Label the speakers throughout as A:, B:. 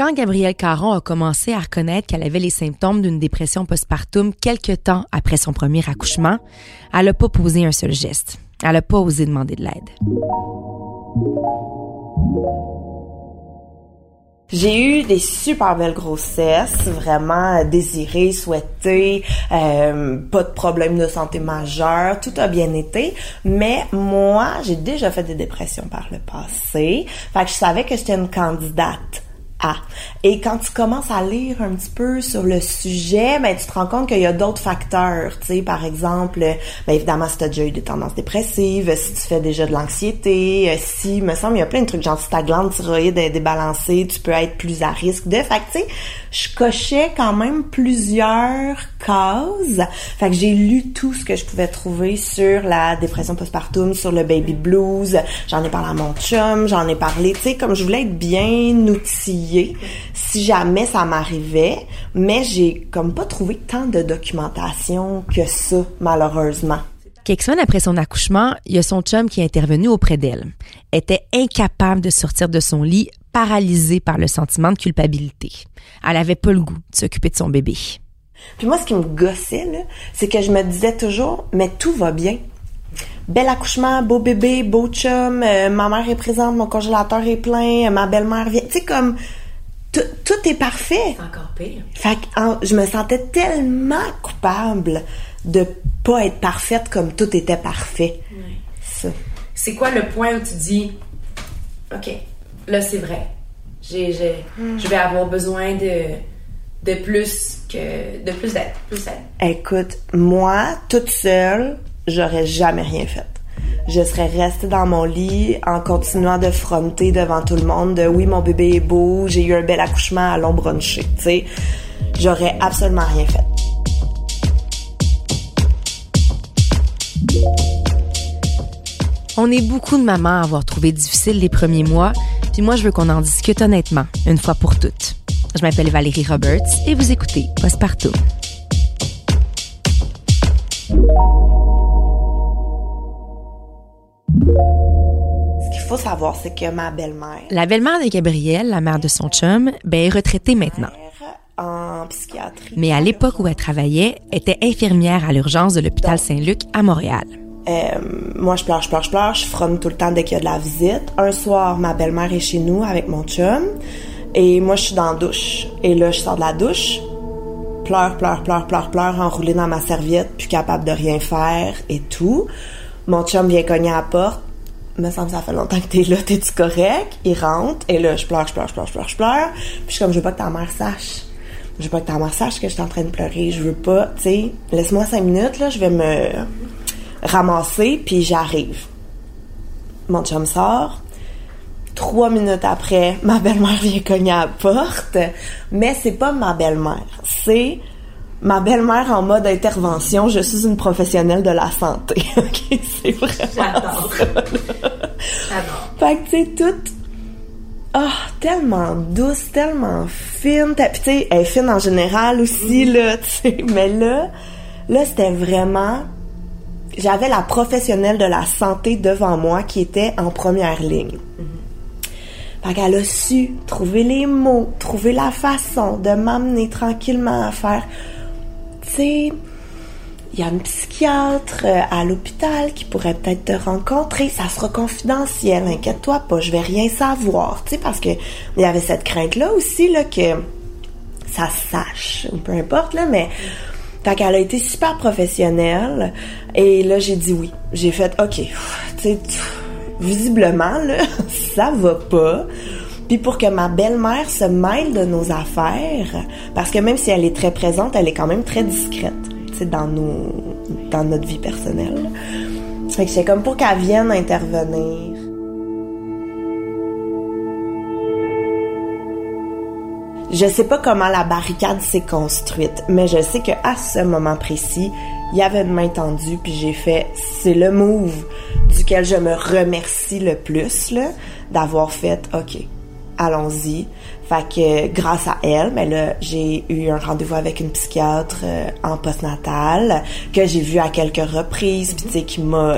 A: Quand Gabrielle Caron a commencé à reconnaître qu'elle avait les symptômes d'une dépression postpartum quelques temps après son premier accouchement, elle n'a pas posé un seul geste. Elle n'a pas osé demander de l'aide.
B: J'ai eu des super belles grossesses, vraiment désirées, souhaitées, euh, pas de problème de santé majeur, tout a bien été. Mais moi, j'ai déjà fait des dépressions par le passé, fait que je savais que j'étais une candidate ah. Et quand tu commences à lire un petit peu sur le sujet, ben tu te rends compte qu'il y a d'autres facteurs, tu sais, par exemple, ben évidemment si tu as déjà eu des tendances dépressives, si tu fais déjà de l'anxiété, euh, si me semble il y a plein de trucs genre si ta glande thyroïde est débalancée, tu peux être plus à risque de fait tu sais, je cochais quand même plusieurs causes. Fait que j'ai lu tout ce que je pouvais trouver sur la dépression postpartum, sur le baby blues, j'en ai parlé à mon chum, j'en ai parlé, tu sais comme je voulais être bien outillée si jamais ça m'arrivait, mais j'ai comme pas trouvé tant de documentation que ça, malheureusement.
A: Quelques semaines après son accouchement, il y a son chum qui est intervenu auprès d'elle. Elle était incapable de sortir de son lit, paralysée par le sentiment de culpabilité. Elle avait pas le goût de s'occuper de son bébé.
B: Puis moi, ce qui me gossait, c'est que je me disais toujours, mais tout va bien. Bel accouchement, beau bébé, beau chum, euh, ma mère est présente, mon congélateur est plein, ma belle-mère vient. Tu sais, comme tout est parfait.
C: C'est encore pire.
B: Fait que je me sentais tellement coupable de pas être parfaite comme tout était parfait.
C: C'est quoi le point où tu dis, OK, là c'est vrai. J'ai, Je vais avoir besoin de, de plus que de plus d'aide, plus d'aide.
B: Écoute, moi, toute seule, j'aurais jamais rien fait je serais restée dans mon lit en continuant de fronter devant tout le monde de oui, mon bébé est beau, j'ai eu un bel accouchement à l'ombre tu sais. J'aurais absolument rien fait.
A: On est beaucoup de mamans à avoir trouvé difficile les premiers mois, puis moi je veux qu'on en discute honnêtement, une fois pour toutes. Je m'appelle Valérie Roberts et vous écoutez Postpartum.
B: Ce qu'il faut savoir, c'est que ma belle-mère.
A: La belle-mère de Gabrielle, la mère de son chum, ben, est retraitée maintenant.
B: En psychiatrie.
A: Mais à l'époque où elle travaillait, était infirmière à l'urgence de l'hôpital Saint-Luc à Montréal.
B: Euh, moi, je pleure, je pleure, je pleure. Je fronne tout le temps dès qu'il y a de la visite. Un soir, ma belle-mère est chez nous avec mon chum. Et moi, je suis dans la douche. Et là, je sors de la douche. Pleure, pleure, pleure, pleure, pleure, enroulée dans ma serviette, plus capable de rien faire et tout. Mon chum vient cogner à la porte. Me semble ça fait longtemps que t'es là, t'es-tu correct? Il rentre, et là, je pleure, je pleure, je pleure, je pleure, je pleure. Puis je suis comme, je veux pas que ta mère sache. Je veux pas que ta mère sache que je suis en train de pleurer. Je veux pas, tu sais, laisse-moi cinq minutes, là, je vais me ramasser, puis j'arrive. Mon chum sort. Trois minutes après, ma belle-mère vient cogner à la porte. Mais c'est pas ma belle-mère. C'est ma belle-mère en mode intervention, je suis une professionnelle de la santé. OK, c'est vraiment J'adore. J'adore. Fait que tu sais toute ah, tellement douce, tellement fine. Puis tu sais, elle est fine en général aussi mm-hmm. là, tu sais, mais là là c'était vraiment j'avais la professionnelle de la santé devant moi qui était en première ligne. Mm-hmm. Fait qu'elle a su trouver les mots, trouver la façon de m'amener tranquillement à faire il y a une psychiatre euh, à l'hôpital qui pourrait peut-être te rencontrer. Ça sera confidentiel, inquiète-toi pas, je vais rien savoir, tu sais, parce que il y avait cette crainte-là aussi, là, que ça sache, peu importe, là, mais fait qu'elle a été super professionnelle. Et là, j'ai dit oui. J'ai fait, OK, tu sais, visiblement, là, ça va pas. Puis pour que ma belle-mère se mêle de nos affaires, parce que même si elle est très présente, elle est quand même très discrète, tu dans nos, dans notre vie personnelle. Fait que c'est comme pour qu'elle vienne intervenir. Je sais pas comment la barricade s'est construite, mais je sais que à ce moment précis, il y avait une main tendue, puis j'ai fait, c'est le move duquel je me remercie le plus, là, d'avoir fait, ok, allons-y. Fait que grâce à elle, mais là, j'ai eu un rendez-vous avec une psychiatre euh, en postnatal que j'ai vu à quelques reprises, puis tu sais qui m'a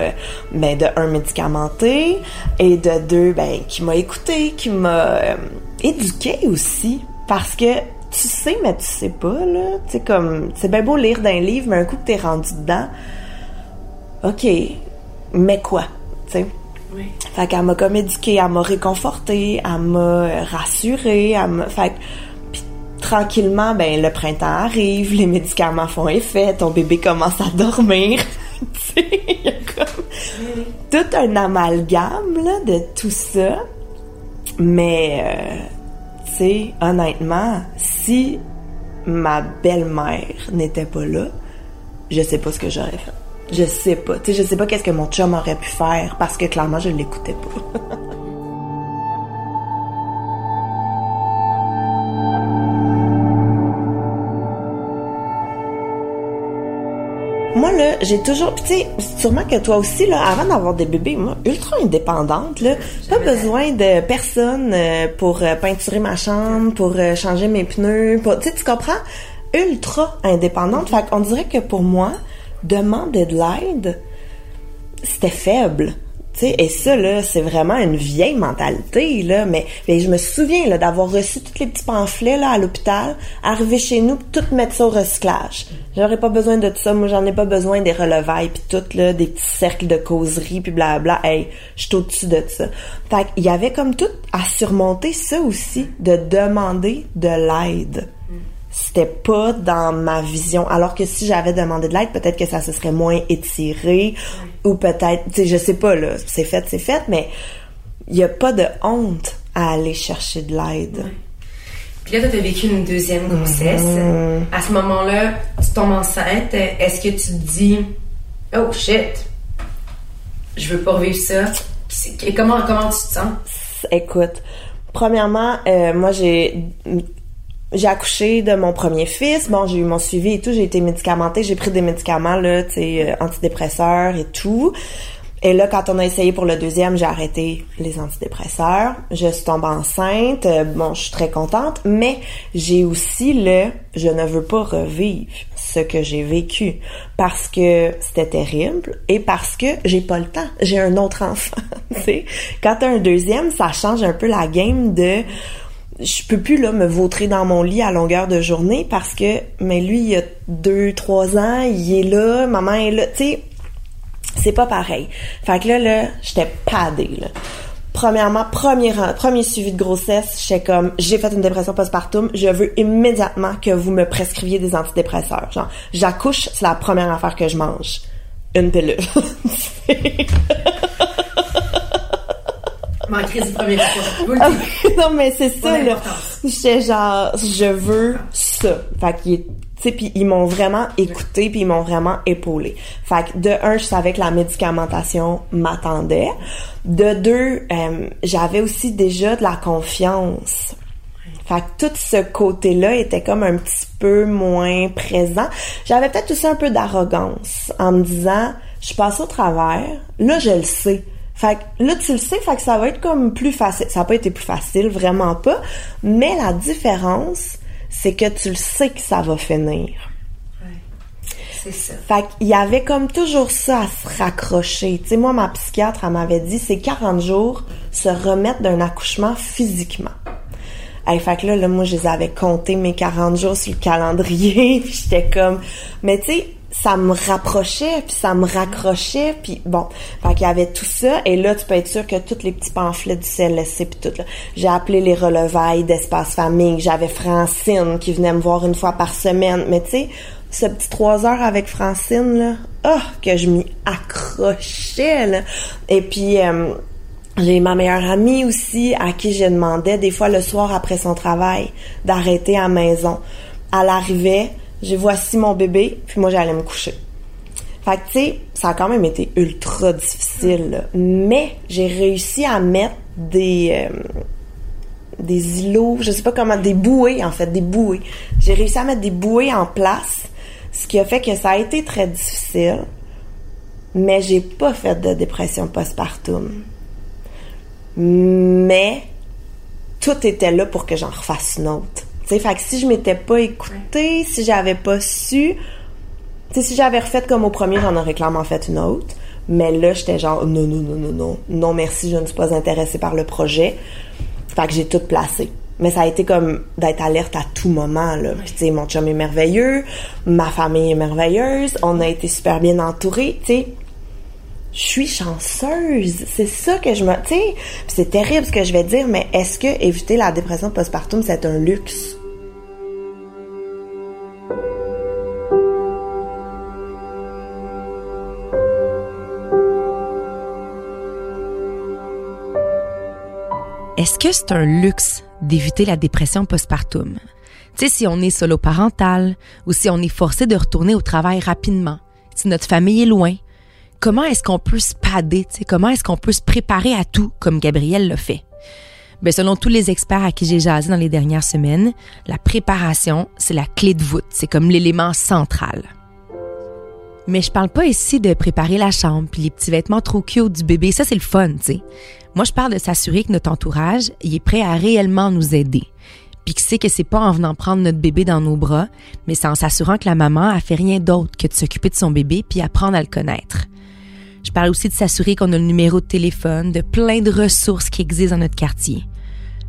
B: ben de un médicamenté et de deux ben qui m'a écouté, qui m'a euh, éduqué aussi Parce que tu sais, mais tu sais pas, là. Tu sais, comme, c'est bien beau lire d'un livre, mais un coup que t'es rendu dedans, OK, mais quoi? Tu sais?
C: Oui.
B: Fait qu'elle m'a comme éduquée, elle m'a réconfortée, elle m'a rassurée, elle m'a... Fait que, puis tranquillement, ben, le printemps arrive, les médicaments font effet, ton bébé commence à dormir. tu sais, il y a comme tout un amalgame, là, de tout ça. Mais, euh, sais, honnêtement, si ma belle-mère n'était pas là, je sais pas ce que j'aurais fait. Je sais pas. Tu sais, je sais pas qu'est-ce que mon chum aurait pu faire parce que clairement, je l'écoutais pas. j'ai toujours... Tu sais, sûrement que toi aussi, là, avant d'avoir des bébés, moi, ultra indépendante, là. Pas besoin de personne euh, pour euh, peinturer ma chambre, pour euh, changer mes pneus. Pour... Tu sais, tu comprends? Ultra indépendante. Fait qu'on dirait que pour moi, demander de l'aide, c'était faible. Et ça, là, c'est vraiment une vieille mentalité, là. Mais, je me souviens, là, d'avoir reçu tous les petits pamphlets, là, à l'hôpital, arriver chez nous, pis tout mettre ça au recyclage. J'aurais pas besoin de tout ça. Moi, j'en ai pas besoin des relevailles, puis tout, là, des petits cercles de causerie, puis blabla. Hey, je suis au-dessus de ça. Fait qu'il y avait comme tout à surmonter ça aussi, de demander de l'aide c'était pas dans ma vision. Alors que si j'avais demandé de l'aide, peut-être que ça se serait moins étiré ou peut-être, tu sais, je sais pas là, c'est fait, c'est fait, mais il y a pas de honte à aller chercher de l'aide.
C: Puis là, toi, t'as vécu une deuxième grossesse.
B: Mm-hmm.
C: À ce moment-là, tu tombes enceinte. Est-ce que tu te dis, oh shit, je veux pas revivre ça? Comment, comment tu te sens?
B: Écoute, premièrement, euh, moi j'ai j'ai accouché de mon premier fils. Bon, j'ai eu mon suivi et tout. J'ai été médicamentée. J'ai pris des médicaments là, tu sais, euh, antidépresseurs et tout. Et là, quand on a essayé pour le deuxième, j'ai arrêté les antidépresseurs. Je suis tombée enceinte. Euh, Bon, je suis très contente. Mais j'ai aussi le je ne veux pas revivre ce que j'ai vécu parce que c'était terrible et parce que j'ai pas le temps. J'ai un autre enfant. tu sais. Quand t'as un deuxième, ça change un peu la game de je peux plus là me vautrer dans mon lit à longueur de journée parce que mais lui il a deux trois ans il est là maman est là tu sais c'est pas pareil. Fait que là là j'étais padée là. Premièrement premier premier suivi de grossesse j'étais comme j'ai fait une dépression postpartum je veux immédiatement que vous me prescriviez des antidépresseurs. Genre j'accouche c'est la première affaire que je mange. Une pilule
C: Ma crise du premier
B: non mais c'est ça là. J'étais genre je veux ça. Fait tu sais puis ils m'ont vraiment écouté puis ils m'ont vraiment épaulé. Fait que de un je savais que la médicamentation m'attendait. De deux euh, j'avais aussi déjà de la confiance. Fait que tout ce côté-là était comme un petit peu moins présent. J'avais peut-être aussi un peu d'arrogance en me disant je passe au travers. Là je le sais. Fait que là, tu le sais, fait que ça va être comme plus facile. Ça n'a pas été plus facile, vraiment pas. Mais la différence, c'est que tu le sais que ça va finir.
C: C'est ça.
B: Fait qu'il y avait comme toujours ça à se raccrocher. Tu sais, moi, ma psychiatre, elle m'avait dit, c'est 40 jours se remettre d'un accouchement physiquement. Hey, fait que là, là, moi, je les avais comptés mes 40 jours sur le calendrier, puis j'étais comme... Mais tu sais, ça me rapprochait, puis ça me raccrochait, puis bon, fait qu'il y avait tout ça, et là, tu peux être sûr que tous les petits pamphlets du CLSC, puis tout, là, j'ai appelé les relevailles d'Espace Famille, j'avais Francine qui venait me voir une fois par semaine, mais tu sais, ce petit trois heures avec Francine, là, oh, que je m'y accrochais, là, et puis... euh, j'ai ma meilleure amie aussi à qui je demandais des fois le soir après son travail d'arrêter à maison. Elle arrivait, j'ai voici mon bébé, puis moi j'allais me coucher. Fait que tu sais, ça a quand même été ultra difficile, là. mais j'ai réussi à mettre des euh, des îlots, je sais pas comment, des bouées en fait, des bouées. J'ai réussi à mettre des bouées en place, ce qui a fait que ça a été très difficile, mais j'ai pas fait de dépression postpartum mais tout était là pour que j'en refasse une autre. Fait que si je m'étais pas écoutée, si j'avais pas su, si j'avais refait comme au premier, j'en aurais clairement fait une autre. Mais là, j'étais genre, non, non, non, non, non, non, merci, je ne suis pas intéressée par le projet. Fait que j'ai tout placé. Mais ça a été comme d'être alerte à tout moment, là. Puis, tu sais, mon chum est merveilleux, ma famille est merveilleuse, on a été super bien entourés, tu sais. Je suis chanceuse. C'est ça que je me... Tu sais, c'est terrible ce que je vais dire, mais est-ce que éviter la dépression postpartum, c'est un luxe?
A: Est-ce que c'est un luxe d'éviter la dépression postpartum? Tu sais, si on est solo parental ou si on est forcé de retourner au travail rapidement, si notre famille est loin, comment est-ce qu'on peut se pader? Tu comment est-ce qu'on peut se préparer à tout comme Gabrielle le fait? Ben, selon tous les experts à qui j'ai jasé dans les dernières semaines, la préparation, c'est la clé de voûte. C'est comme l'élément central. Mais je parle pas ici de préparer la chambre puis les petits vêtements trop cute du bébé. Ça, c'est le fun, tu sais. Moi, je parle de s'assurer que notre entourage est prêt à réellement nous aider. Puis qui sait que c'est pas en venant prendre notre bébé dans nos bras, mais c'est en s'assurant que la maman a fait rien d'autre que de s'occuper de son bébé puis apprendre à le connaître. Je parle aussi de s'assurer qu'on a le numéro de téléphone, de plein de ressources qui existent dans notre quartier.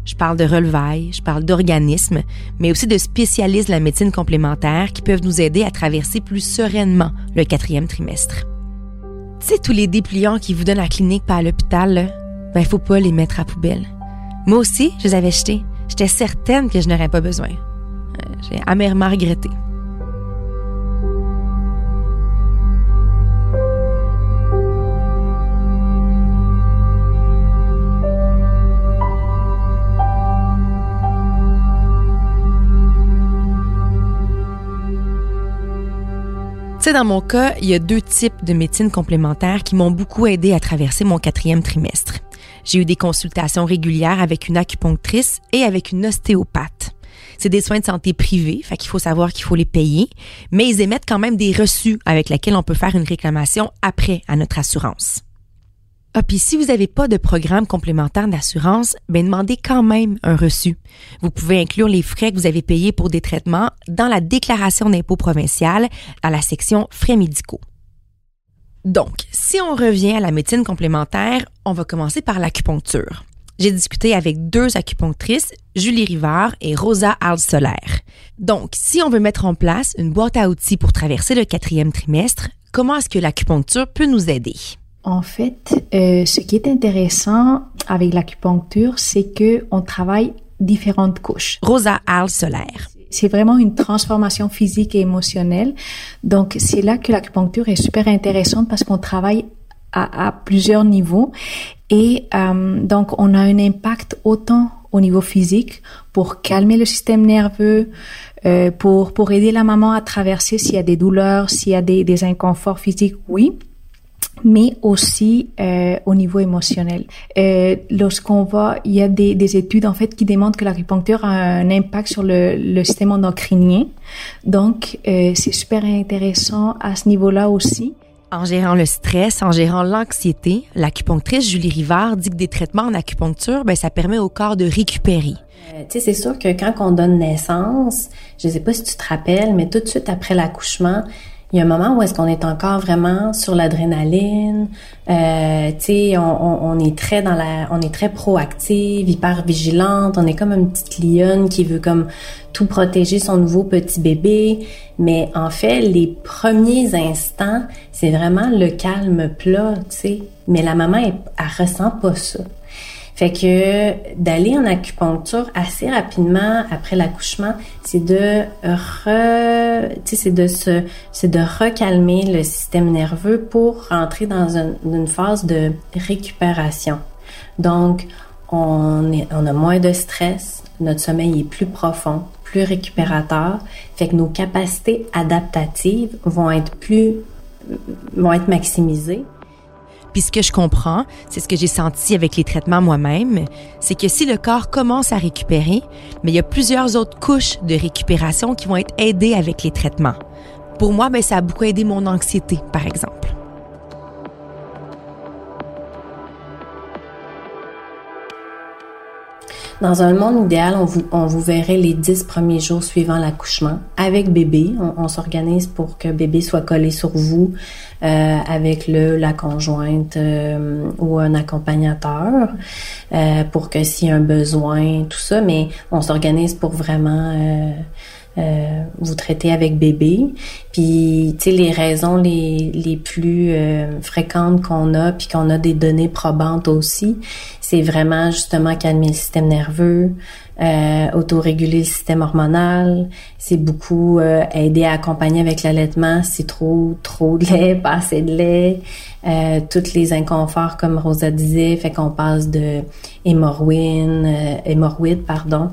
A: Je parle de relevailles, je parle d'organismes, mais aussi de spécialistes de la médecine complémentaire qui peuvent nous aider à traverser plus sereinement le quatrième trimestre. Tu sais, tous les dépliants qui vous donnent la clinique pas à l'hôpital, ben, faut pas les mettre à poubelle. Moi aussi, je les avais jetés. J'étais certaine que je n'aurais pas besoin. Euh, j'ai amèrement regretté. Tu sais, dans mon cas, il y a deux types de médecine complémentaires qui m'ont beaucoup aidé à traverser mon quatrième trimestre. J'ai eu des consultations régulières avec une acupunctrice et avec une ostéopathe. C'est des soins de santé privés, fait qu'il faut savoir qu'il faut les payer, mais ils émettent quand même des reçus avec lesquels on peut faire une réclamation après à notre assurance. Ah, puis si vous n'avez pas de programme complémentaire d'assurance, ben demandez quand même un reçu. Vous pouvez inclure les frais que vous avez payés pour des traitements dans la déclaration d'impôt provinciale à la section frais médicaux. Donc, si on revient à la médecine complémentaire, on va commencer par l'acupuncture. J'ai discuté avec deux acupunctrices, Julie Rivard et Rosa Solaire. Donc, si on veut mettre en place une boîte à outils pour traverser le quatrième trimestre, comment est-ce que l'acupuncture peut nous aider?
D: En fait, euh, ce qui est intéressant avec l'acupuncture, c'est que on travaille différentes couches.
A: Rosa Al Solaire.
D: C'est vraiment une transformation physique et émotionnelle. Donc, c'est là que l'acupuncture est super intéressante parce qu'on travaille à, plusieurs niveaux. Et euh, donc, on a un impact autant au niveau physique pour calmer le système nerveux, euh, pour, pour aider la maman à traverser s'il y a des douleurs, s'il y a des, des inconforts physiques, oui mais aussi euh, au niveau émotionnel. Euh, Lorsqu'on voit, il y a des, des, études en fait qui démontrent que l'acupuncture a un impact sur le, le système endocrinien. Donc, euh, c'est super intéressant à ce niveau-là aussi.
A: En gérant le stress, en gérant l'anxiété, l'acupunctrice Julie Rivard dit que des traitements en acupuncture, ben, ça permet au corps de récupérer.
E: Euh, tu sais, c'est sûr que quand on donne naissance, je sais pas si tu te rappelles, mais tout de suite après l'accouchement, il y a un moment où est-ce qu'on est encore vraiment sur l'adrénaline, euh, tu sais, on, on, est très dans la, on est très proactive, hyper vigilante, on est comme une petite lionne qui veut comme tout protéger son nouveau petit bébé, mais en fait, les premiers instants, c'est vraiment le calme plat, tu sais, mais la maman, elle, elle ressent pas ça. Fait que d'aller en acupuncture assez rapidement après l'accouchement, c'est de re, c'est de se, c'est de recalmer le système nerveux pour rentrer dans une, phase de récupération. Donc, on, est, on a moins de stress, notre sommeil est plus profond, plus récupérateur, fait que nos capacités adaptatives vont être plus vont être maximisées.
A: Puis ce que je comprends, c'est ce que j'ai senti avec les traitements moi-même, c'est que si le corps commence à récupérer, mais il y a plusieurs autres couches de récupération qui vont être aidées avec les traitements. Pour moi, ben, ça a beaucoup aidé mon anxiété, par exemple.
E: Dans un monde idéal, on vous, on verrait les dix premiers jours suivant l'accouchement avec bébé. On, s'organise pour que bébé soit collé sur vous euh, avec le la conjointe euh, ou un accompagnateur euh, pour que s'il y a un besoin, tout ça. Mais on s'organise pour vraiment vous traitez avec bébé. Puis, tu sais, les raisons les, les plus euh, fréquentes qu'on a, puis qu'on a des données probantes aussi, c'est vraiment justement calmer le système nerveux, euh, autoréguler le système hormonal. C'est beaucoup euh, aider à accompagner avec l'allaitement. C'est trop, trop de lait, pas assez de lait. Euh, tous les inconforts, comme Rosa disait, fait qu'on passe de hémorroïdes, euh, hémorroïdes, pardon,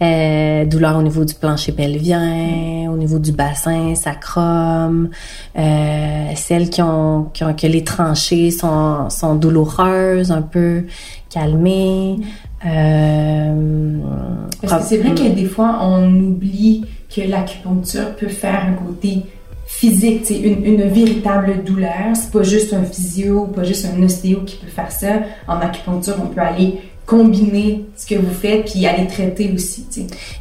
E: euh, douleur au niveau du plancher pelvien, au niveau du bassin euh, celles qui ont, qui ont que les tranchées sont, sont douloureuses, un peu calmées.
F: Euh, Parce que c'est vrai que des fois, on oublie que l'acupuncture peut faire un côté physique, c'est une, une, véritable douleur. C'est pas juste un physio, pas juste un ostéo qui peut faire ça. En acupuncture, on peut aller combiner ce que vous faites puis aller traiter aussi.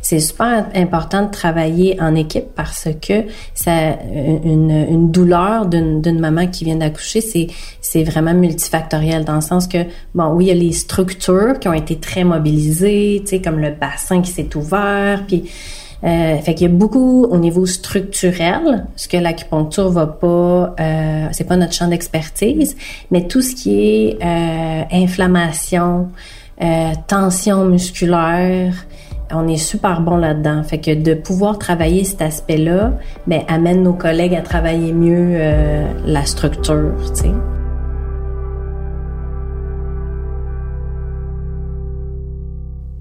E: C'est super important de travailler en équipe parce que ça une, une douleur d'une maman qui vient d'accoucher, c'est c'est vraiment multifactoriel dans le sens que bon oui, il y a les structures qui ont été très mobilisées, tu sais comme le bassin qui s'est ouvert puis euh, fait qu'il y a beaucoup au niveau structurel, ce que l'acupuncture va pas, euh, c'est pas notre champ d'expertise, mais tout ce qui est euh, inflammation, euh, tension musculaire, on est super bon là-dedans. Fait que de pouvoir travailler cet aspect-là, ben amène nos collègues à travailler mieux euh, la structure, tu sais.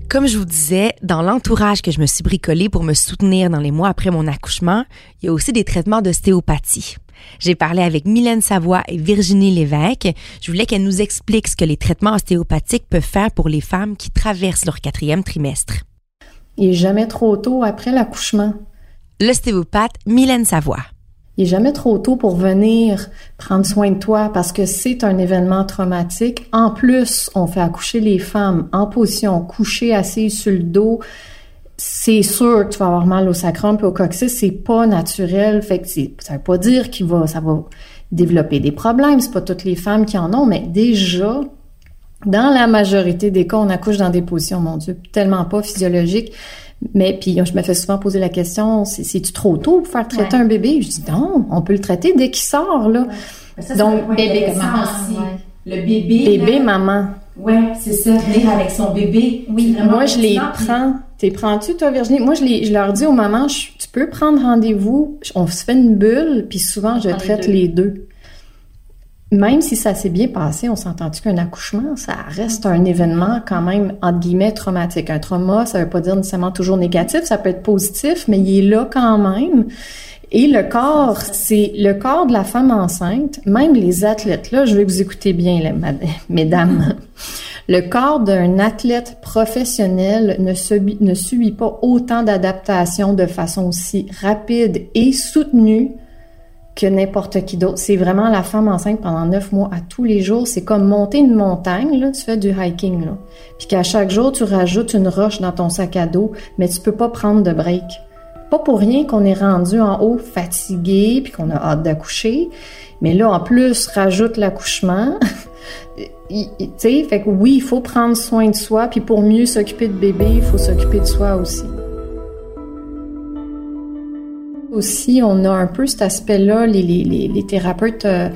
A: Comme je vous disais, dans l'entourage que je me suis bricolé pour me soutenir dans les mois après mon accouchement, il y a aussi des traitements d'ostéopathie. J'ai parlé avec Mylène Savoie et Virginie Lévesque. Je voulais qu'elles nous expliquent ce que les traitements ostéopathiques peuvent faire pour les femmes qui traversent leur quatrième trimestre.
G: Il n'est jamais trop tôt après l'accouchement.
A: L'ostéopathe Mylène Savoie.
G: Il n'est jamais trop tôt pour venir prendre soin de toi parce que c'est un événement traumatique. En plus, on fait accoucher les femmes en position couchée, assise sur le dos. C'est sûr que tu vas avoir mal au sacrum et au coccyx, c'est pas naturel. Fait que ça veut pas dire qu'il va, ça va développer des problèmes. C'est pas toutes les femmes qui en ont, mais déjà, dans la majorité des cas, on accouche dans des positions, mon Dieu, tellement pas physiologiques. Mais puis je me fais souvent poser la question, c'est-tu trop tôt pour faire traiter un bébé? Je dis non, on peut le traiter dès qu'il sort, là.
F: Donc, bébé maman aussi. Le bébé.
G: Bébé, maman.
F: Ouais, c'est ça, venir avec son bébé.
G: Oui, moi je les prends. T'es prends-tu toi Virginie? Moi je les, je leur dis aux mamans, tu peux prendre rendez-vous. On se fait une bulle, puis souvent je traite les deux même si ça s'est bien passé, on s'entend-tu qu'un accouchement, ça reste un événement quand même, entre guillemets, traumatique? Un trauma, ça veut pas dire nécessairement toujours négatif, ça peut être positif, mais il est là quand même. Et le corps, c'est le corps de la femme enceinte, même les athlètes, là, je vais vous écouter bien, là, mesdames. Le corps d'un athlète professionnel ne subit, pas autant d'adaptation de façon aussi rapide et soutenue que n'importe qui d'autre. C'est vraiment la femme enceinte pendant neuf mois à tous les jours. C'est comme monter une montagne, là, tu fais du hiking, là. Puis qu'à chaque jour, tu rajoutes une roche dans ton sac à dos, mais tu peux pas prendre de break. Pas pour rien qu'on est rendu en haut fatigué, puis qu'on a hâte d'accoucher. Mais là, en plus, rajoute l'accouchement. tu sais, fait que oui, il faut prendre soin de soi, puis pour mieux s'occuper de bébé, il faut s'occuper de soi aussi. Aussi, on a un peu cet aspect-là, les, thérapeutes euh,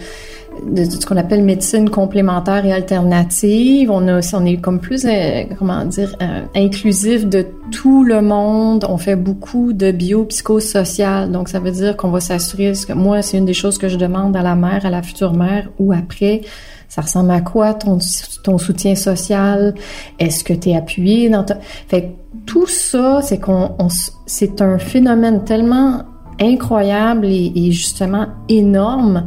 G: de, ce qu'on appelle médecine complémentaire et alternative. On a, on est comme plus, euh, comment dire, euh, inclusif de tout le monde. On fait beaucoup de biopsychosocial. Donc, ça veut dire qu'on va s'assurer, moi, c'est une des choses que je demande à la mère, à la future mère ou après. Ça ressemble à quoi ton, soutien social? Est-ce que tu es appuyé dans. Fait tout ça, c'est qu'on, c'est un phénomène tellement incroyable et, justement énorme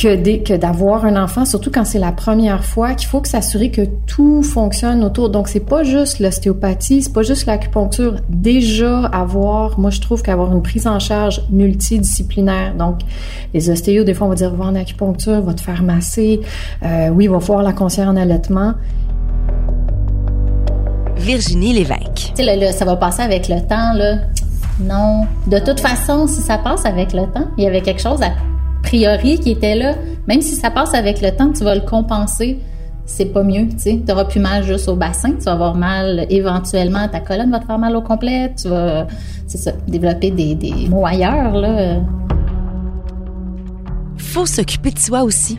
G: que, que d'avoir un enfant, surtout quand c'est la première fois, qu'il faut que s'assurer que tout fonctionne autour. Donc, c'est pas juste l'ostéopathie, c'est pas juste l'acupuncture. Déjà, avoir, moi, je trouve qu'avoir une prise en charge multidisciplinaire. Donc, les ostéos, des fois, on va dire, va en acupuncture, va te faire masser. Euh, oui, il va voir la conseillère en allaitement.
A: Virginie Lévesque.
H: Tu sais, là, ça va passer avec le temps, là. Non. De toute façon, si ça passe avec le temps, il y avait quelque chose a priori qui était là. Même si ça passe avec le temps, tu vas le compenser. C'est pas mieux, tu sais. T'auras plus mal juste au bassin, tu vas avoir mal éventuellement, ta colonne va te faire mal au complet, tu vas, c'est ça, développer des, des mots ailleurs, là.
A: Faut s'occuper de soi aussi.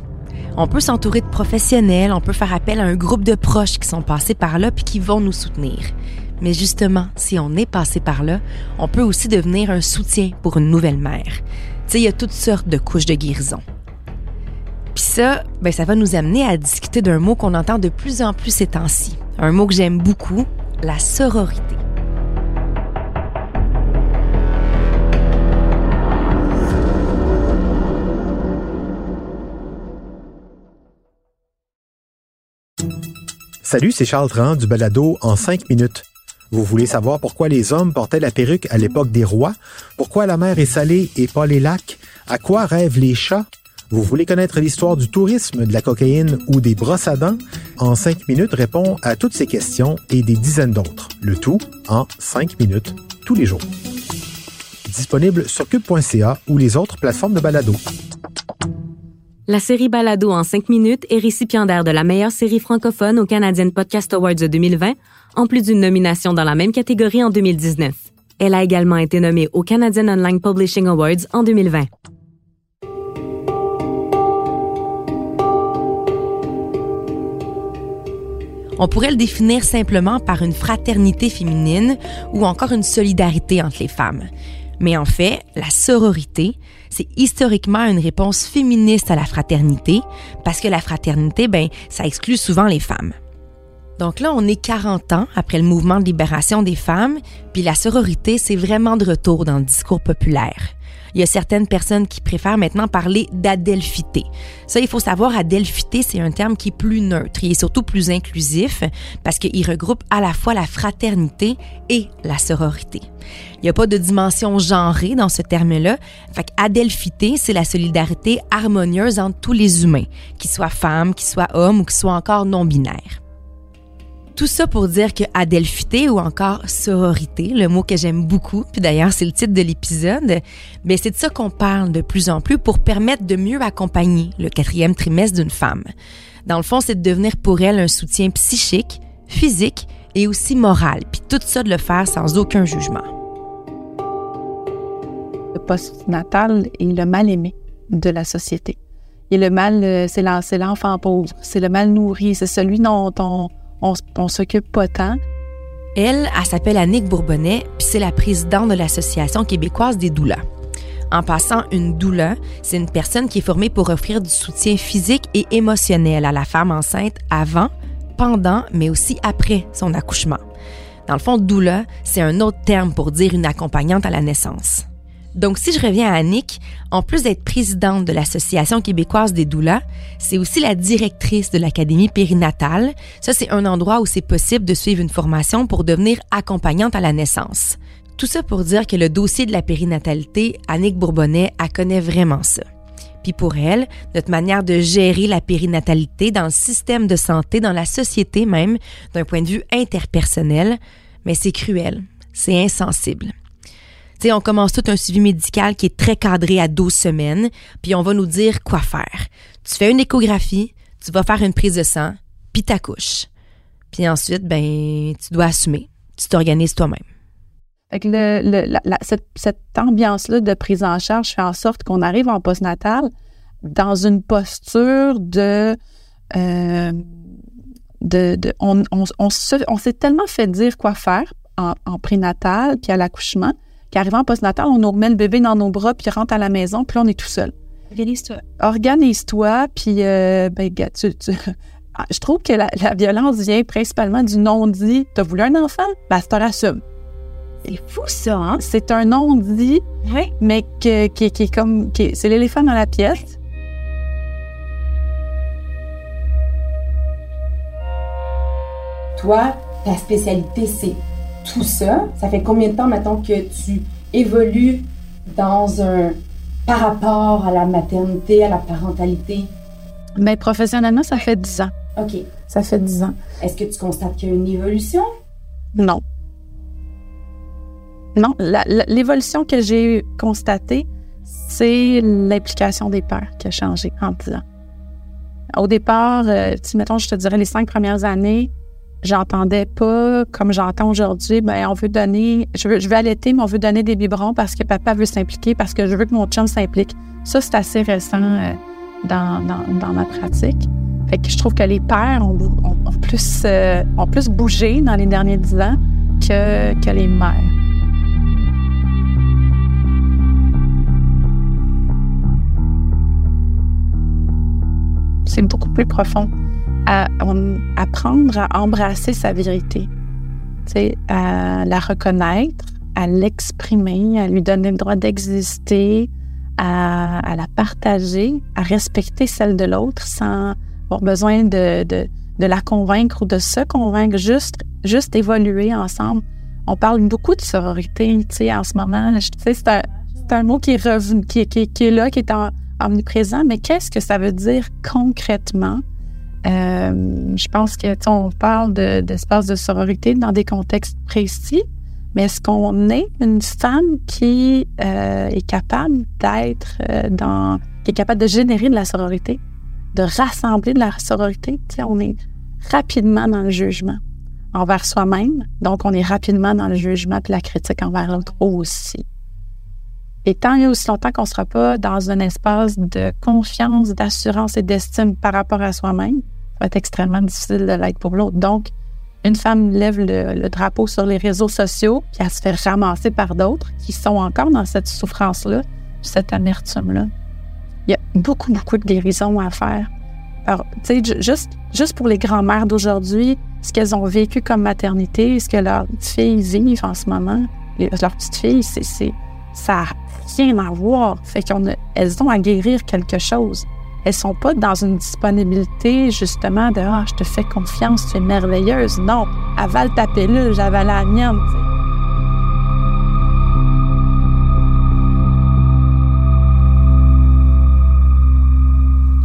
A: On peut s'entourer de professionnels, on peut faire appel à un groupe de proches qui sont passés par là puis qui vont nous soutenir. Mais justement, si on est passé par là, on peut aussi devenir un soutien pour une nouvelle mère. Il y a toutes sortes de couches de guérison. Puis ça, ben ça va nous amener à discuter d'un mot qu'on entend de plus en plus ces temps-ci. Un mot que j'aime beaucoup, la sororité.
I: Salut, c'est Charles Tran du balado en 5 minutes. Vous voulez savoir pourquoi les hommes portaient la perruque à l'époque des rois? Pourquoi la mer est salée et pas les lacs? À quoi rêvent les chats? Vous voulez connaître l'histoire du tourisme, de la cocaïne ou des brosses à dents? En 5 minutes répond à toutes ces questions et des dizaines d'autres. Le tout en 5 minutes tous les jours. Disponible sur cube.ca ou les autres plateformes de balado.
J: La série Balado en 5 minutes est récipiendaire de la meilleure série francophone au Canadian Podcast Awards de 2020, en plus d'une nomination dans la même catégorie en 2019. Elle a également été nommée au Canadian Online Publishing Awards en 2020.
A: On pourrait le définir simplement par une fraternité féminine ou encore une solidarité entre les femmes. Mais en fait, la sororité, c'est historiquement une réponse féministe à la fraternité, parce que la fraternité, ben, ça exclut souvent les femmes. Donc là, on est 40 ans après le mouvement de libération des femmes, puis la sororité, c'est vraiment de retour dans le discours populaire. Il y a certaines personnes qui préfèrent maintenant parler d'adelphité. Ça, il faut savoir, adelphité, c'est un terme qui est plus neutre et surtout plus inclusif parce qu'il regroupe à la fois la fraternité et la sororité. Il n'y a pas de dimension genrée dans ce terme-là. Fait adelphité, c'est la solidarité harmonieuse entre tous les humains, qu'ils soient femmes, qu'ils soient hommes ou qu'ils soient encore non-binaires. Tout ça pour dire que adelphité ou encore sororité, le mot que j'aime beaucoup, puis d'ailleurs c'est le titre de l'épisode, mais c'est de ça qu'on parle de plus en plus pour permettre de mieux accompagner le quatrième trimestre d'une femme. Dans le fond, c'est de devenir pour elle un soutien psychique, physique et aussi moral, puis tout ça de le faire sans aucun jugement.
K: Le postnatal est le mal aimé de la société. Et le mal, euh, c'est l'enfant pauvre, c'est le mal nourri, c'est celui dont on on, s'occupe pas tant.
A: Elle, elle s'appelle Annick Bourbonnais, puis c'est la présidente de l'Association québécoise des doulas. En passant, une doula, c'est une personne qui est formée pour offrir du soutien physique et émotionnel à la femme enceinte avant, pendant, mais aussi après son accouchement. Dans le fond, doula, c'est un autre terme pour dire une accompagnante à la naissance. Donc, si je reviens à Annick, en plus d'être présidente de l'Association québécoise des doulas, c'est aussi la directrice de l'Académie périnatale. Ça, c'est un endroit où c'est possible de suivre une formation pour devenir accompagnante à la naissance. Tout ça pour dire que le dossier de la périnatalité, Annick Bourbonnais, elle connaît vraiment ça. Puis pour elle, notre manière de gérer la périnatalité dans le système de santé, dans la société même, d'un point de vue interpersonnel, mais c'est cruel, c'est insensible on commence tout un suivi médical qui est très cadré à 12 semaines, puis on va nous dire quoi faire. Tu fais une échographie, tu vas faire une prise de sang, puis t'accouches. Puis ensuite, ben, tu dois assumer. Tu t'organises toi-même.
K: cette, ambiance-là de prise en charge fait en sorte qu'on arrive en postnatal dans une posture de... Euh, on, s'est tellement fait dire quoi faire en, en prénatal puis à l'accouchement qu'arrivant en postnatal, on nous remet le bébé dans nos bras, puis rentre à la maison, puis là, on est tout seul.
H: Organise-toi.
K: Organise-toi, puis euh, ben, ah, je trouve que la, violence vient principalement du non-dit. T'as voulu un enfant? Ben, c'est un assume.
H: C'est fou, ça, hein?
K: C'est un non-dit,
H: oui.
K: mais qui, est comme... c'est l'éléphant dans la pièce.
F: Toi, ta spécialité, c'est tout ça, ça fait combien de temps, maintenant que tu évolues dans un par rapport à la maternité, à la parentalité?
K: Mais professionnellement, ça fait 10 ans.
F: OK.
K: Ça fait 10 ans.
F: Est-ce que tu constates qu'il y a une évolution?
K: Non. Non, l'évolution que j'ai constatée, c'est l'implication des pères qui a changé en 10 ans. Au départ, euh, mettons, je te dirais les cinq premières années, j'entendais pas comme j'entends aujourd'hui, ben on veut donner, je veux, allaiter, mais on veut donner des biberons parce que papa veut s'impliquer, parce que je veux que mon chum s'implique. Ça, c'est assez récent euh, dans, dans, ma pratique. Fait que je trouve que les pères ont, ont, plus, euh, ont plus bougé dans les derniers dix ans que, que les mères. C'est beaucoup plus profond à, apprendre à embrasser sa vérité, à la reconnaître, à l'exprimer, à lui donner le droit d'exister, à, la partager, à respecter celle de l'autre sans avoir besoin de, de, la convaincre ou de se convaincre, juste, juste évoluer ensemble. On parle beaucoup de sororité, tu sais, en ce moment. C'est un, un mot qui est qui est là, qui est en, omniprésent, mais qu'est-ce que ça veut dire concrètement? Euh, je pense que on parle d'espace de, sororité dans des contextes précis, mais est-ce qu'on est une femme qui euh, est capable d'être euh, dans, qui est capable de générer de la sororité, de rassembler de la sororité? T'sais, on est rapidement dans le jugement envers soi-même, donc on est rapidement dans le jugement et la critique envers l'autre aussi. Et tant et aussi longtemps qu'on ne sera pas dans un espace de confiance, d'assurance et d'estime par rapport à soi-même, va être extrêmement difficile de l'être pour l'autre. Donc, une femme lève le, drapeau sur les réseaux sociaux, puis elle se fait ramasser par d'autres qui sont encore dans cette souffrance-là, cette amertume-là. Il y a beaucoup, beaucoup de guérison à faire. Alors, tu sais, juste, juste pour les grands-mères d'aujourd'hui, ce qu'elles ont vécu comme maternité, ce que leurs filles vivent en ce moment, leurs petites filles, c'est ça n'a rien à voir. Fait qu'elles ont à guérir quelque chose. Elles sont pas dans une disponibilité, justement, de Ah, je te fais confiance, tu es merveilleuse. Non, avale ta pilule, j'avale la mienne.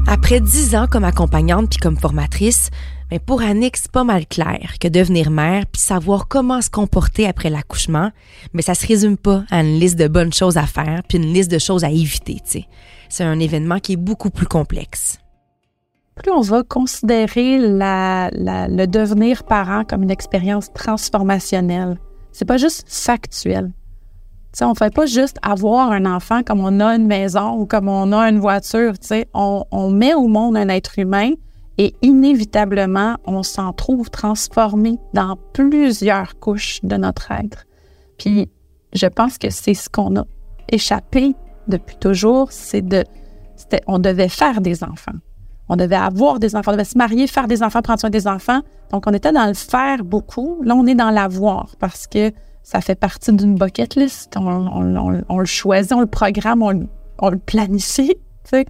A: Après dix ans comme accompagnante puis comme formatrice, mais pour Annick, c'est pas mal clair que devenir mère puis savoir comment se comporter après l'accouchement, mais ça se résume pas à une liste de bonnes choses à faire puis une liste de choses à éviter. C'est un événement qui est beaucoup plus complexe.
K: Plus on va considérer le devenir parent comme une expérience transformationnelle, c'est pas juste factuel. on ne fait pas juste avoir un enfant comme on a une maison ou comme on a une voiture. On met au monde un être humain et inévitablement, on s'en trouve transformé dans plusieurs couches de notre être. Puis, je pense que c'est ce qu'on a échappé depuis toujours, c'est de, on devait faire des enfants. On devait avoir des enfants, on devait se marier, faire des enfants, prendre soin des enfants. Donc, on était dans le faire beaucoup. Là, on est dans l'avoir parce que ça fait partie d'une bucket list. On, le choisit, on le programme, on, le planifie. Tu sais.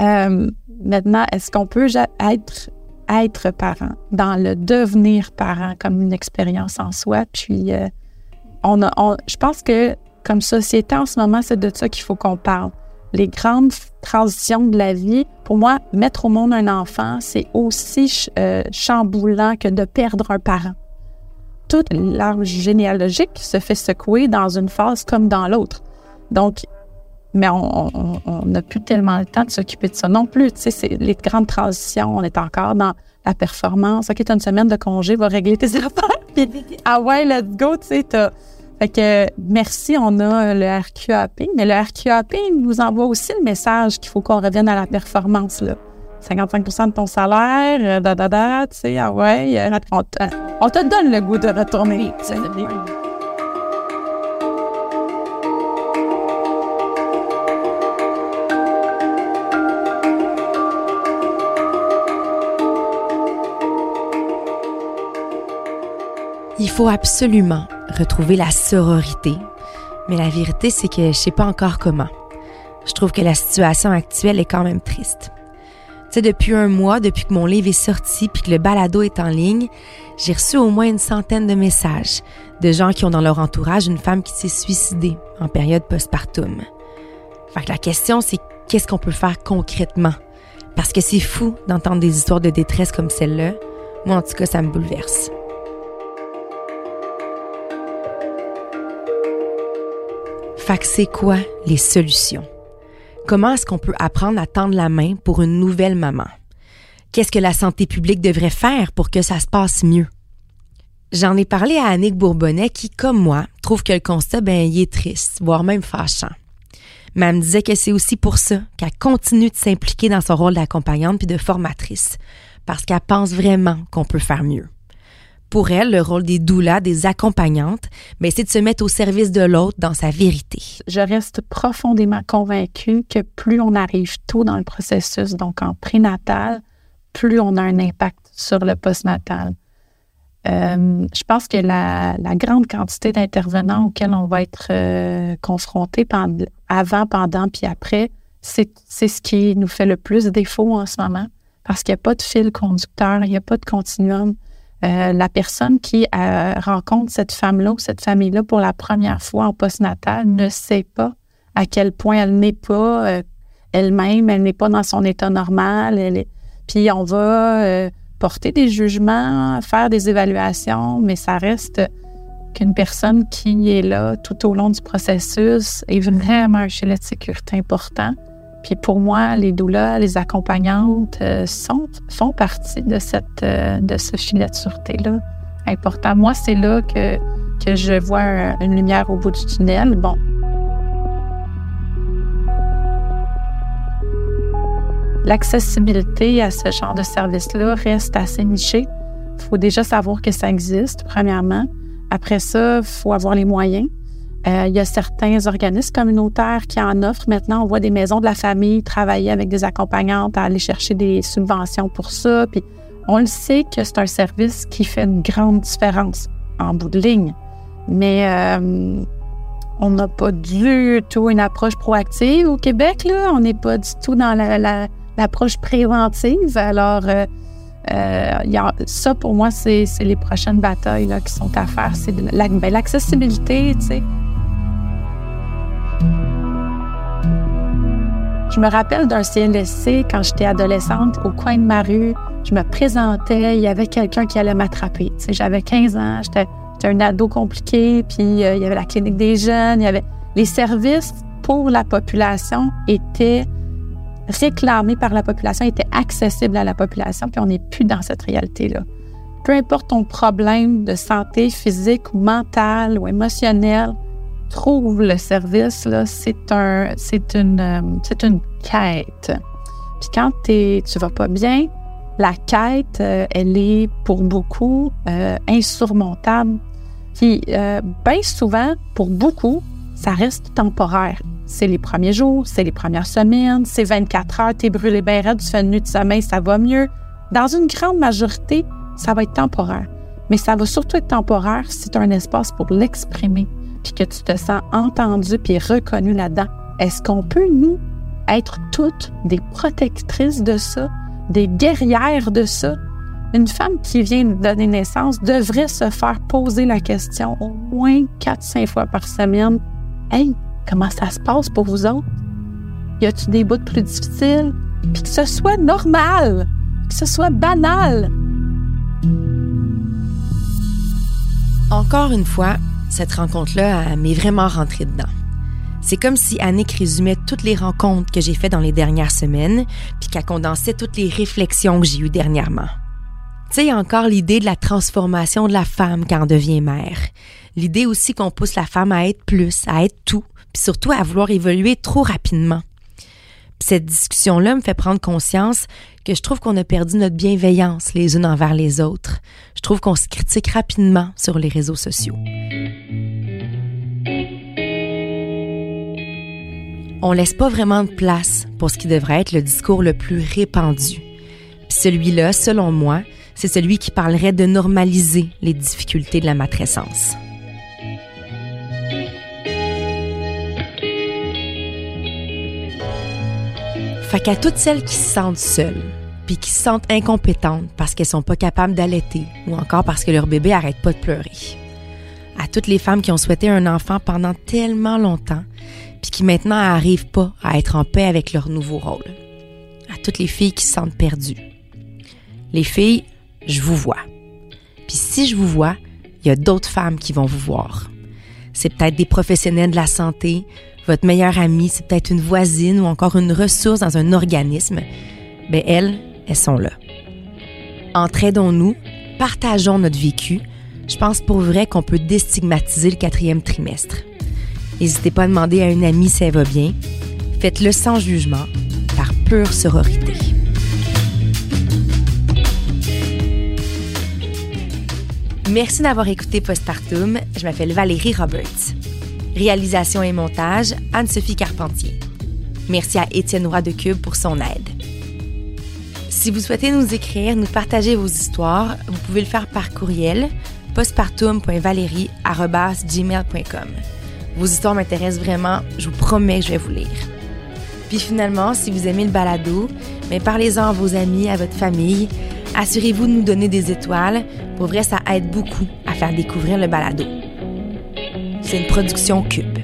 K: Euh, maintenant, est-ce qu'on peut être, être parent, dans le devenir parent comme une expérience en soi? Puis, euh, on, je pense que comme société en ce moment, c'est de ça qu'il faut qu'on parle. Les grandes transitions de la vie, pour moi, mettre au monde un enfant, c'est aussi euh, chamboulant que de perdre un parent. Toute l'arbre généalogique se fait secouer dans une phase comme dans l'autre. Donc, mais on n'a plus tellement le temps de s'occuper de ça non plus. Tu sais, c'est les grandes transitions, on est encore dans la performance. OK, tu as une semaine de congé, va régler tes affaires. ah ouais, let's go, tu sais, Fait que merci, on a le RQAP, mais le RQAP nous envoie aussi le message qu'il faut qu'on revienne à la performance, là. 55 de ton salaire, euh, da, da, da, tu sais, ah ouais, euh, on te, on te donne le goût de retourner.
A: Il faut absolument retrouver la sororité. Mais la vérité, c'est que je sais pas encore comment. Je trouve que la situation actuelle est quand même triste. Tu sais, depuis un mois, depuis que mon livre est sorti puis que le balado est en ligne, j'ai reçu au moins une centaine de messages de gens qui ont dans leur entourage une femme qui s'est suicidée en période postpartum. Fait que la question, c'est qu'est-ce qu'on peut faire concrètement? Parce que c'est fou d'entendre des histoires de détresse comme celle-là. Moi, en tout cas, ça me bouleverse. Fait c'est quoi les solutions? Comment est-ce qu'on peut apprendre à tendre la main pour une nouvelle maman? Qu'est-ce que la santé publique devrait faire pour que ça se passe mieux? J'en ai parlé à Annick Bourbonnais qui, comme moi, trouve que le constat, ben, est triste, voire même fâchant. Mais elle me disait que c'est aussi pour ça qu'elle continue de s'impliquer dans son rôle d'accompagnante puis de formatrice, parce qu'elle pense vraiment qu'on peut faire mieux. Pour elle, le rôle des doulas, des accompagnantes, c'est de se mettre au service de l'autre dans sa vérité.
K: Je reste profondément convaincue que plus on arrive tôt dans le processus, donc en prénatal, plus on a un impact sur le postnatal. Euh, je pense que la, grande quantité d'intervenants auxquels on va être euh, confronté avant, pendant puis après, c'est ce qui nous fait le plus défaut en ce moment parce qu'il n'y a pas de fil conducteur, il n'y a pas de continuum. Euh, la personne qui rencontre cette femme-là ou cette famille-là pour la première fois en postnatal ne sait pas à quel point elle n'est pas elle-même, elle n'est pas dans son état normal. Puis on va porter des jugements, faire des évaluations, mais ça reste qu'une personne qui est là tout au long du processus est vraiment un filet de sécurité important. Puis pour moi, les doulas, les accompagnantes euh, font partie de, cette, euh, de ce filet de sûreté-là important. Moi, c'est là que, que je vois une lumière au bout du tunnel. Bon, L'accessibilité à ce genre de service-là reste assez niché. Il faut déjà savoir que ça existe, premièrement. Après ça, il faut avoir les moyens. Euh, il y a certains organismes communautaires qui en offrent. Maintenant, on voit des maisons de la famille travailler avec des accompagnantes à aller chercher des subventions pour ça. Puis on le sait que c'est un service qui fait une grande différence en bout de ligne. Mais euh, on n'a pas du tout une approche proactive au Québec. Là. On n'est pas du tout dans la l'approche préventive. Alors, euh, ça, pour moi, c'est les prochaines batailles qui sont à faire. C'est ben, l'accessibilité, tu sais. Je me rappelle d'un CLSC quand j'étais adolescente au coin de ma rue. Je me présentais, il y avait quelqu'un qui allait m'attraper. J'avais 15 ans, j'étais un ado compliqué, puis euh, il y avait la clinique des jeunes, il y avait les services pour la population étaient réclamé par la population, était accessible à la population, puis on n'est plus dans cette réalité-là. Peu importe ton problème de santé physique ou mentale ou émotionnelle, trouve le service, c'est un, une, euh, c'est une quête. Puis quand t'es, tu vas pas bien, la quête, euh, elle est pour beaucoup euh, insurmontable. Puis bien souvent, pour beaucoup, ça reste temporaire. C'est les premiers jours, c'est les premières semaines, c'est 24 heures, t'es brûlé bien raide, tu fais une nuit de sommeil, ça va mieux. Dans une grande majorité, ça va être temporaire. Mais ça va surtout être temporaire si tu as un espace pour l'exprimer, puis que tu te sens entendu puis reconnu là-dedans. Est-ce qu'on peut, nous, être toutes des protectrices de ça, des guerrières de ça? Une femme qui vient de donner naissance devrait se faire poser la question au moins 4-5 fois par semaine. Hey, comment ça se passe pour vous autres? Y a-tu des bouts plus difficiles? Puis que ce soit normal, que ce soit banal.
A: Encore une fois, cette rencontre-là m'est vraiment rentrée dedans. C'est comme si Annick résumait toutes les rencontres que j'ai faites dans les dernières semaines, puis qu'elle condensait toutes les réflexions que j'ai eues dernièrement. Tu sais, encore l'idée de la transformation de la femme quand on devient mère. L'idée aussi qu'on pousse la femme à être plus, à être tout, puis surtout à vouloir évoluer trop rapidement. cette discussion-là me fait prendre conscience que je trouve qu'on a perdu notre bienveillance les unes envers les autres. Je trouve qu'on se critique rapidement sur les réseaux sociaux. On laisse pas vraiment de place pour ce qui devrait être le discours le plus répandu. Puis celui-là, selon moi, c'est celui qui parlerait de normaliser les difficultés de la matrescence. Fait qu'à toutes celles qui se sentent seules, puis qui se sentent incompétentes parce qu'elles sont pas capables d'allaiter ou encore parce que leur bébé arrête pas de pleurer. À toutes les femmes qui ont souhaité un enfant pendant tellement longtemps, puis qui maintenant n'arrivent pas à être en paix avec leur nouveau rôle. À toutes les filles qui se sentent perdues. Les filles, je vous vois. Puis si je vous vois, il y a d'autres femmes qui vont vous voir. c'est peut-être des professionnels de la santé, votre meilleure amie, c'est peut-être une voisine ou encore une ressource dans un organisme. Ben elles, elles sont là. Entraidons-nous, partageons notre vécu. Je pense pour vrai qu'on peut déstigmatiser le quatrième trimestre. N'hésitez pas à demander à une amie si elle va bien. Faites-le sans jugement, par pure sororité. Merci d'avoir écouté Postpartum. Je m'appelle Valérie Roberts. Réalisation et montage, Anne-Sophie Carpentier. Merci à Étienne Roy de Cube pour son aide. Si vous souhaitez nous écrire, nous partager vos histoires, vous pouvez le faire par courriel postpartum.valérie.gmail.com. Vos histoires m'intéressent vraiment, je vous promets que je vais vous lire. Puis finalement, si vous aimez le balado, mais parlez-en à vos amis, à votre famille. Assurez-vous de nous donner des étoiles. Pour vrai, ça aide beaucoup à faire découvrir le balado. C'est une production Cube.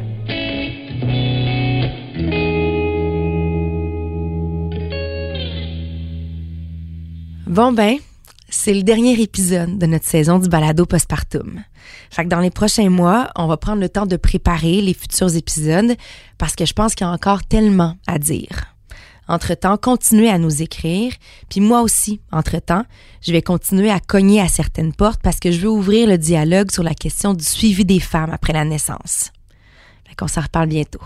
A: Bon ben, c'est le dernier épisode de notre saison du balado postpartum. Fait que dans les prochains mois, on va prendre le temps de préparer les futurs épisodes parce que je pense qu'il y a encore tellement à dire. Entre-temps, continuez à nous écrire, puis moi aussi, entre-temps, je vais continuer à cogner à certaines portes parce que je veux ouvrir le dialogue sur la question du suivi des femmes après la naissance. Fait qu'on s'en reparle bientôt.